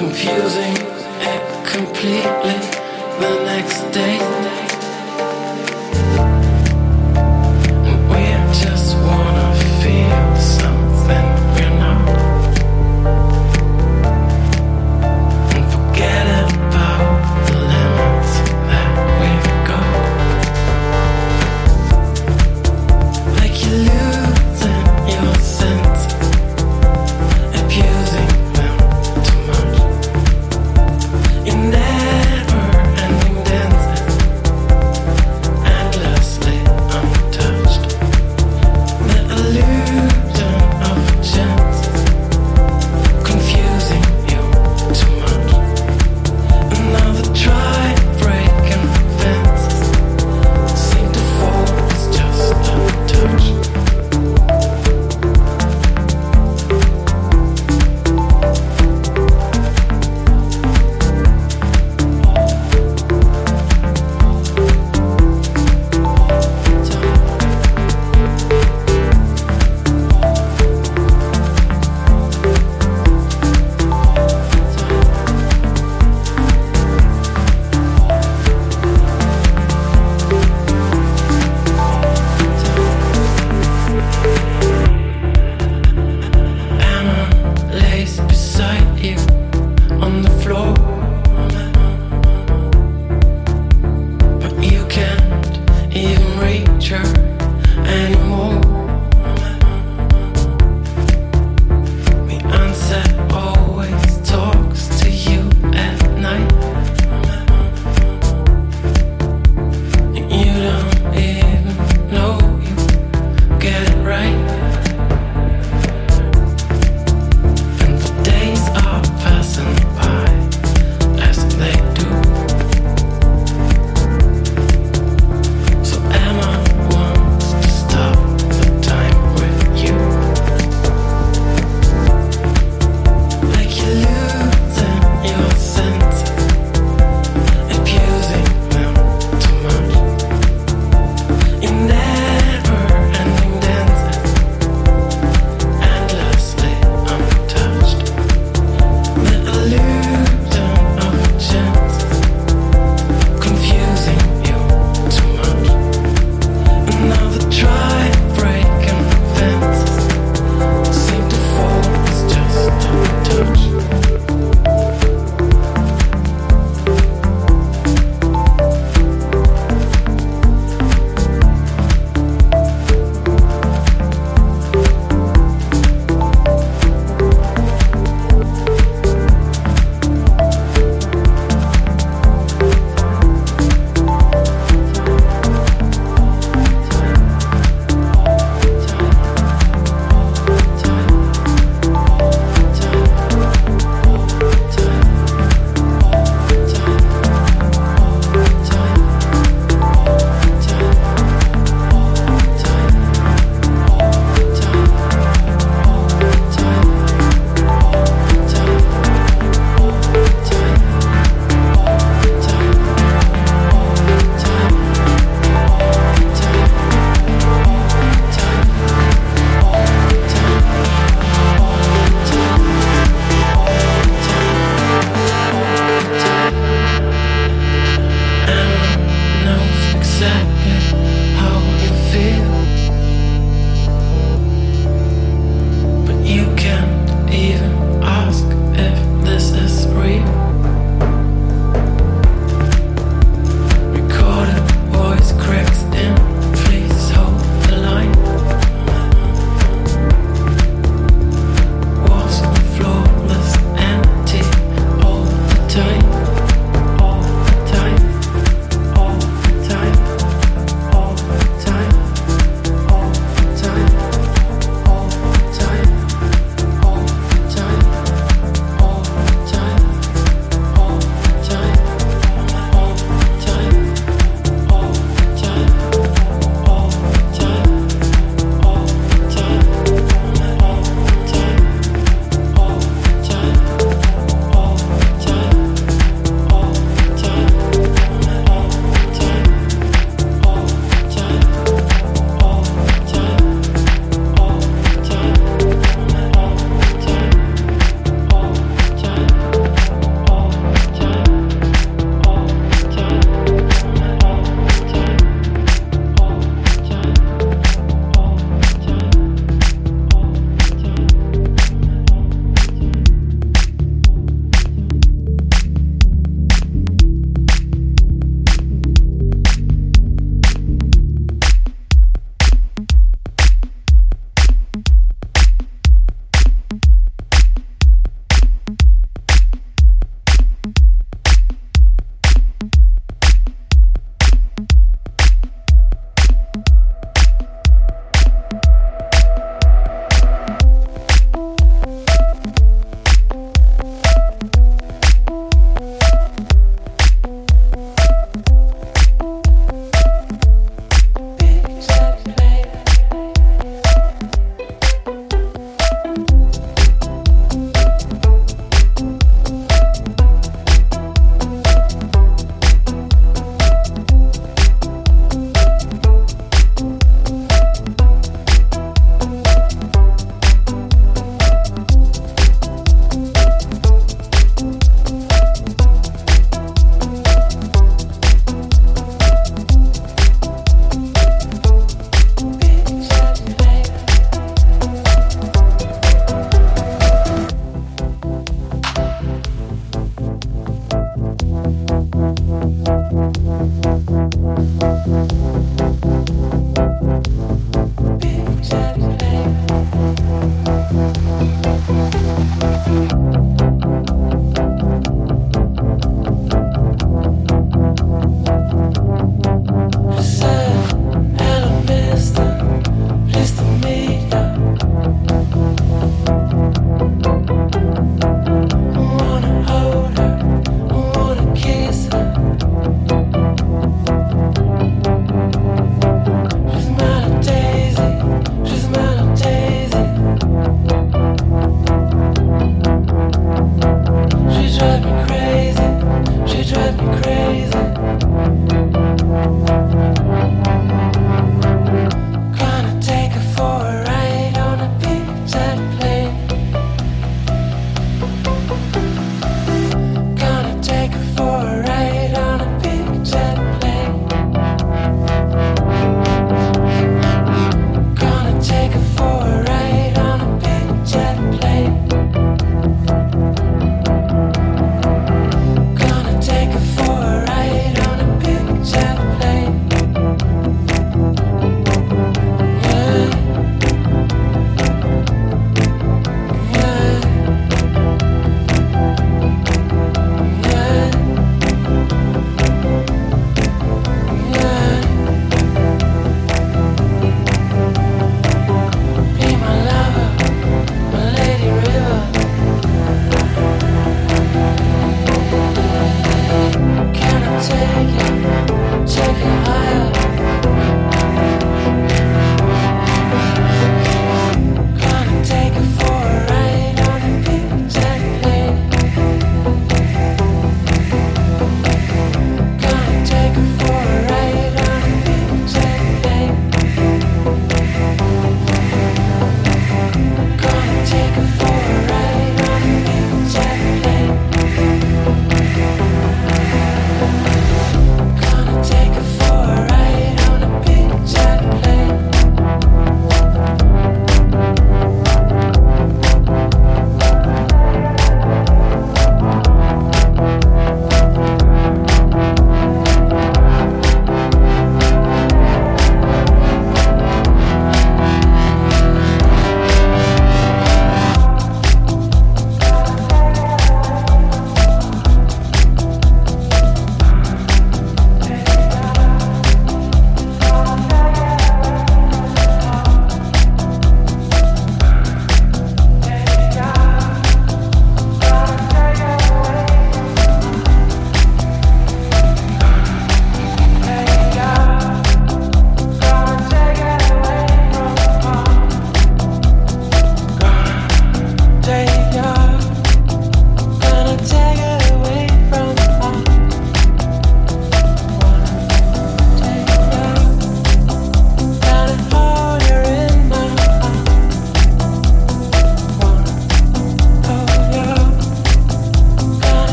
confusing, completely the next day.